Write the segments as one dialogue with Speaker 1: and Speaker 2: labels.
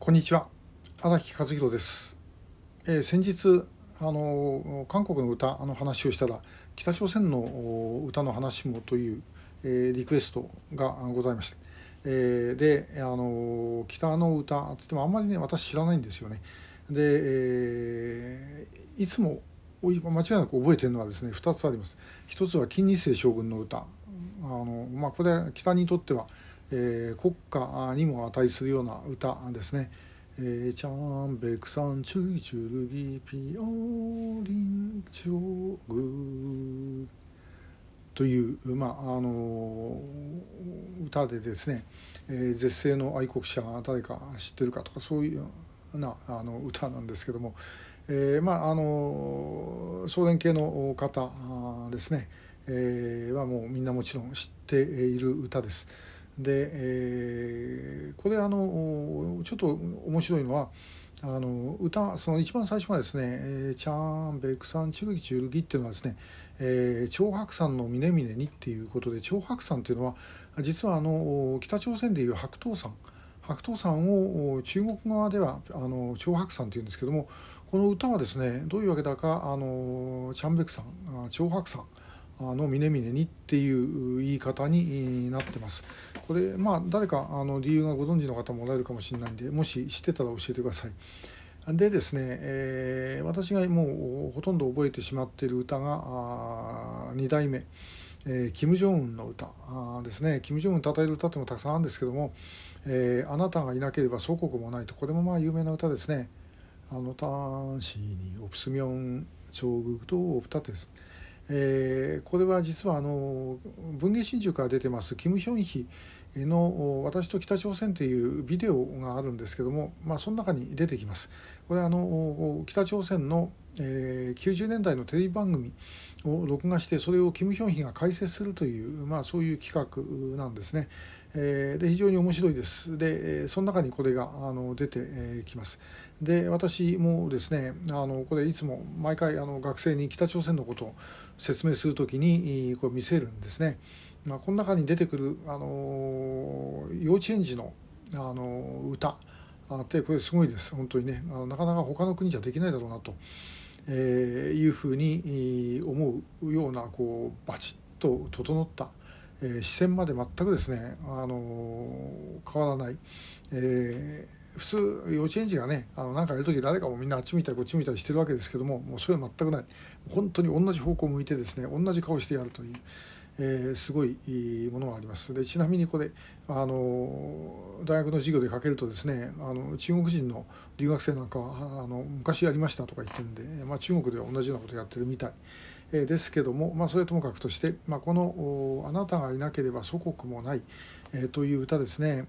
Speaker 1: こんにちは。荒木和弘です、えー、先日あの韓国の歌の話をしたら北朝鮮の歌の話もという、えー、リクエストがございまして、えー、であの北の歌っつってもあんまりね私知らないんですよね。で、え、いつも間違いなく覚えてるのはですね2つあります。一つは金日成将軍の歌。あの、まあ、これ北にとってはえー、国歌にも値するような歌ですね。えー、チャンベクサンチュルチュルギピオリンチョグという、まああの歌でですね、えー、絶世の愛国者が誰か知ってるかとかそういうようなあの歌なんですけども、えー、まああの総連系の方ですね、えー、はもうみんなもちろん知っている歌です。で、えー、これあのちょっと面白いのはあの歌その一番最初はですね「えー、チャーンベクサンチュルギチュルギ」っていうのはですね「えー、長白山の峰々に」っていうことで長白山っていうのは実はあの北朝鮮でいう白頭山。白頭山を中国側ではあの長白山というんですけどもこの歌はですねどういうわけだかあのチャンベク山長白山。の峰々にっていう言い方になってます。これまあ誰かあの理由がご存知の方もおられるかもしれないんでもし知ってたら教えてください。でですね、えー、私がもうほとんど覚えてしまっている歌が2代目、えー、キム・ジョンウンの歌あですねキム・ジョンウンたたえる歌ってもたくさんあるんですけども、えー「あなたがいなければ祖国もない」とこれもまあ有名な歌ですね。あのターンシーにオプスミョンチョグとオプタです。えー、これは実はあの文藝春秋から出てますキム・ヒョンヒの「私と北朝鮮」というビデオがあるんですけども、まあ、その中に出てきます。これはあの北朝鮮の、えー、90年代のテレビ番組を録画してそれをキム・ヒョンヒが解説するという、まあ、そういう企画なんですね。えー、で非常に面白いです。でその中にこれがあの出てきます。で私もですねあのこれいつも毎回あの学生に北朝鮮のことを説明する時にこれ見せるんですね。まあ、この中に出てくるあの幼稚園児のあの歌ってこれすごいです本当にねあのなかなか他の国じゃできないだろうなと、えー、いうふうに思うようなこうバチッと整った、えー、視線まで全くですねあの変わらない、えー普通幼稚園児がねあのなんかやる時誰かもみんなあっち見たりこっち見たりしてるわけですけどももうそれは全くない。本当に同じ方向を向いてですね同じ顔してやるという、えー、すごいものがあります。でちなみにこれあの大学の授業でかけるとですねあの中国人の留学生なんかはあの昔やりましたとか言ってるんで、まあ、中国では同じようなことやってるみたい。えですけども、まあ、それともかくとして、まあ、この「あなたがいなければ祖国もない」えー、という歌ですね。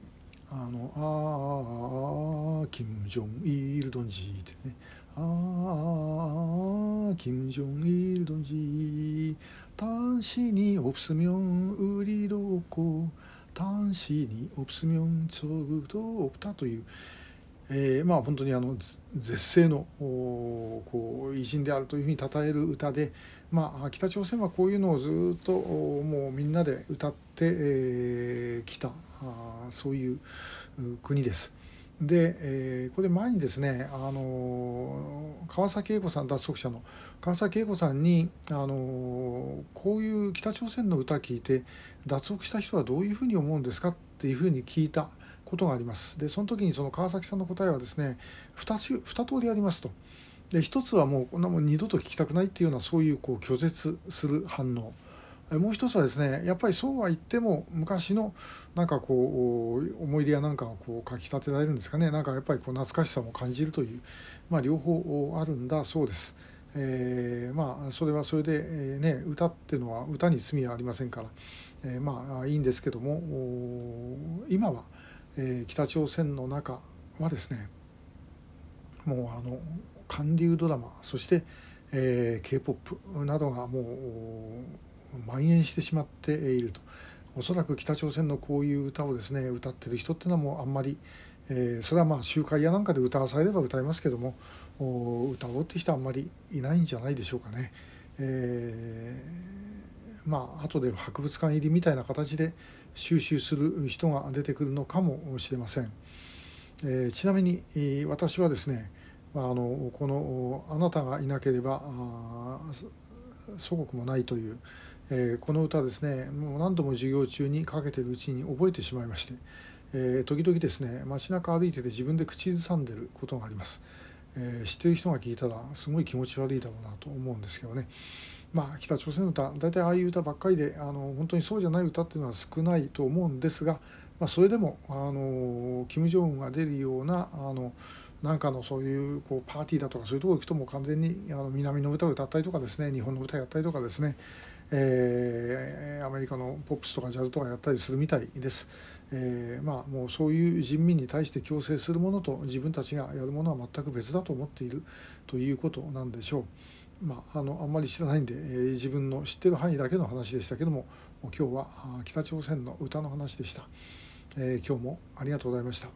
Speaker 1: あのああキム・ジョンイルドンジーってね。ああキム・ジョンイルドンジー。単子にオプスミョンウリドコ単子にオプスミョンチョグトオプタというえー、まあ本当にあの絶世のこう偉人であるというふうに称える歌で、まあ、北朝鮮はこういうのをずっともうみんなで歌ってき、えー、たあそういう国です。で、えー、これ前にですね、あの川崎英子さん脱足者の川崎英子さんに、あのこういう北朝鮮の歌聞いて脱足した人はどういうふうに思うんですかっていうふうに聞いたことがあります。でその時にその川崎さんの答えはですね 2, 2通りありますと。で一つはもうこんなもん二度と聞きたくないっていうようなそういうこう拒絶する反応。もう一つはですねやっぱりそうは言っても昔のなんかこう思い出やなんかをこうかきたてられるんですかね。なんかやっぱりこう懐かしさも感じるという、まあ、両方あるんだそうです。えー、まあそれはそれで、えー、ね歌っていうのは歌に罪はありませんから、えー、まあいいんですけども今は、えー、北朝鮮の中はですねもうあの韓流ドラマそして、えー、k p o p などがもう蔓延してしまっているとおそらく北朝鮮のこういう歌をですね歌ってる人っていうのはもうあんまり、えー、それはまあ集会やなんかで歌わされれば歌いますけども歌おうって人はあんまりいないんじゃないでしょうかね。えー、まあ後で博物館入りみたいな形で収集する人が出てくるのかもしれません。えー、ちなみに私はですね、あ、のこの「あなたがいなければ祖国もない」という、えー、この歌ですねもう何度も授業中にかけてるうちに覚えてしまいまして、えー、時々ですね街中歩いてて自分で口ずさんでることがあります。え、知ってる人が聞いたらすごい気持ち悪いだろうなと思うんですけどね。まあ、北朝鮮の歌大体ああいう歌ばっかりであの本当にそうじゃない歌っていうのは少ないと思うんですが、まあ、それでもあの金正恩が出るようなあのなんかのそういうこうパーティーだとかそういうところ行くともう完全にあの南の歌を歌ったりとかですね日本の歌をやったりとかですね、えー、アメリカのポップスとかジャズとかやったりするみたいです。えー、まあもうそういう人民に対して強制するものと自分たちがやるものは全く別だと思っているということなんでしょう。まあ、あのあんまり知らないんで、えー、自分の知ってる範囲だけの話でしたけども今日は北朝鮮の歌の話でした、えー、今日もありがとうございました。